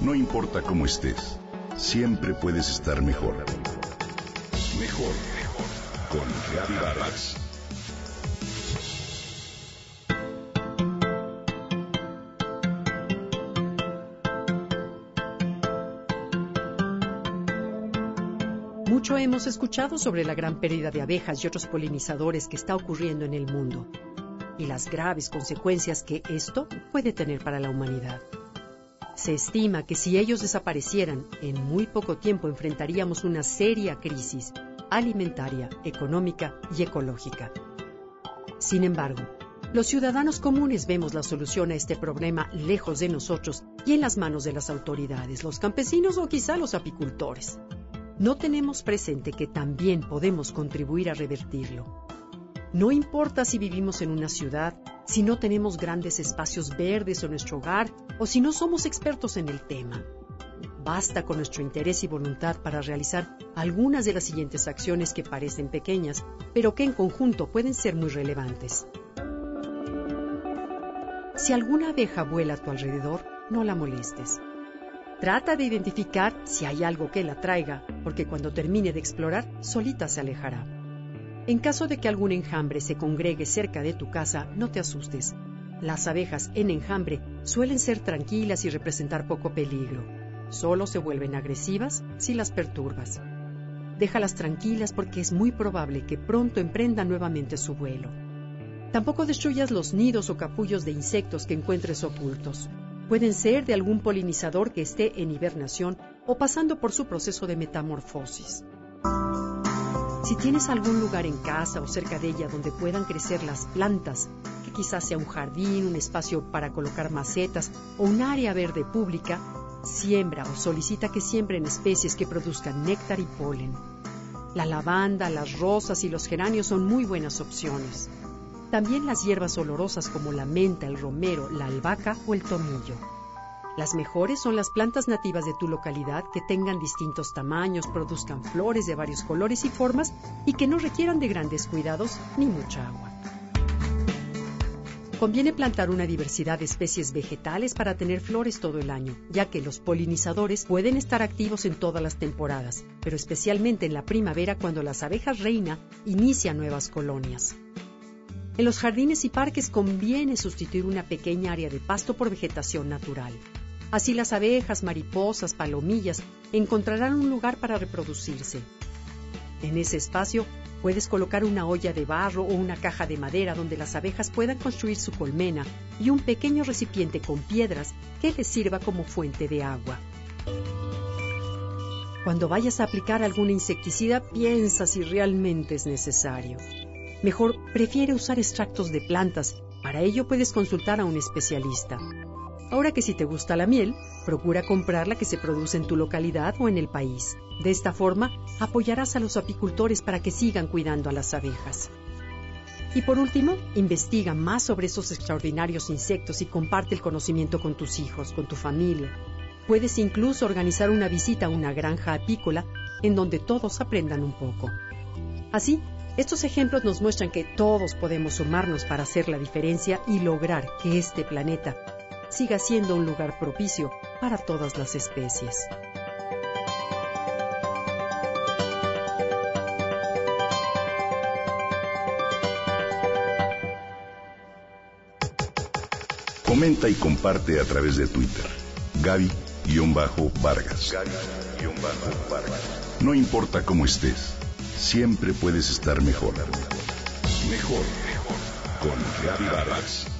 No importa cómo estés, siempre puedes estar mejor. Mejor, mejor. Con Reavivadas. Mucho hemos escuchado sobre la gran pérdida de abejas y otros polinizadores que está ocurriendo en el mundo y las graves consecuencias que esto puede tener para la humanidad. Se estima que si ellos desaparecieran, en muy poco tiempo enfrentaríamos una seria crisis alimentaria, económica y ecológica. Sin embargo, los ciudadanos comunes vemos la solución a este problema lejos de nosotros y en las manos de las autoridades, los campesinos o quizá los apicultores. No tenemos presente que también podemos contribuir a revertirlo. No importa si vivimos en una ciudad, si no tenemos grandes espacios verdes en nuestro hogar o si no somos expertos en el tema. Basta con nuestro interés y voluntad para realizar algunas de las siguientes acciones que parecen pequeñas, pero que en conjunto pueden ser muy relevantes. Si alguna abeja vuela a tu alrededor, no la molestes. Trata de identificar si hay algo que la traiga, porque cuando termine de explorar, solita se alejará. En caso de que algún enjambre se congregue cerca de tu casa, no te asustes. Las abejas en enjambre suelen ser tranquilas y representar poco peligro. Solo se vuelven agresivas si las perturbas. Déjalas tranquilas porque es muy probable que pronto emprendan nuevamente su vuelo. Tampoco destruyas los nidos o capullos de insectos que encuentres ocultos. Pueden ser de algún polinizador que esté en hibernación o pasando por su proceso de metamorfosis. Si tienes algún lugar en casa o cerca de ella donde puedan crecer las plantas, que quizás sea un jardín, un espacio para colocar macetas o un área verde pública, siembra o solicita que siembren especies que produzcan néctar y polen. La lavanda, las rosas y los geranios son muy buenas opciones. También las hierbas olorosas como la menta, el romero, la albahaca o el tomillo. Las mejores son las plantas nativas de tu localidad que tengan distintos tamaños, produzcan flores de varios colores y formas y que no requieran de grandes cuidados ni mucha agua. Conviene plantar una diversidad de especies vegetales para tener flores todo el año, ya que los polinizadores pueden estar activos en todas las temporadas, pero especialmente en la primavera cuando las abejas reina inician nuevas colonias. En los jardines y parques conviene sustituir una pequeña área de pasto por vegetación natural. Así las abejas, mariposas, palomillas encontrarán un lugar para reproducirse. En ese espacio puedes colocar una olla de barro o una caja de madera donde las abejas puedan construir su colmena y un pequeño recipiente con piedras que les sirva como fuente de agua. Cuando vayas a aplicar algún insecticida, piensa si realmente es necesario. Mejor prefiere usar extractos de plantas. Para ello puedes consultar a un especialista. Ahora que si te gusta la miel, procura comprar la que se produce en tu localidad o en el país. De esta forma, apoyarás a los apicultores para que sigan cuidando a las abejas. Y por último, investiga más sobre esos extraordinarios insectos y comparte el conocimiento con tus hijos, con tu familia. Puedes incluso organizar una visita a una granja apícola en donde todos aprendan un poco. Así, estos ejemplos nos muestran que todos podemos sumarnos para hacer la diferencia y lograr que este planeta siga siendo un lugar propicio para todas las especies. Comenta y comparte a través de Twitter. Gaby-Vargas. Gaby-Vargas. No importa cómo estés, siempre puedes estar mejor. Mejor, mejor. Con Gaby Vargas.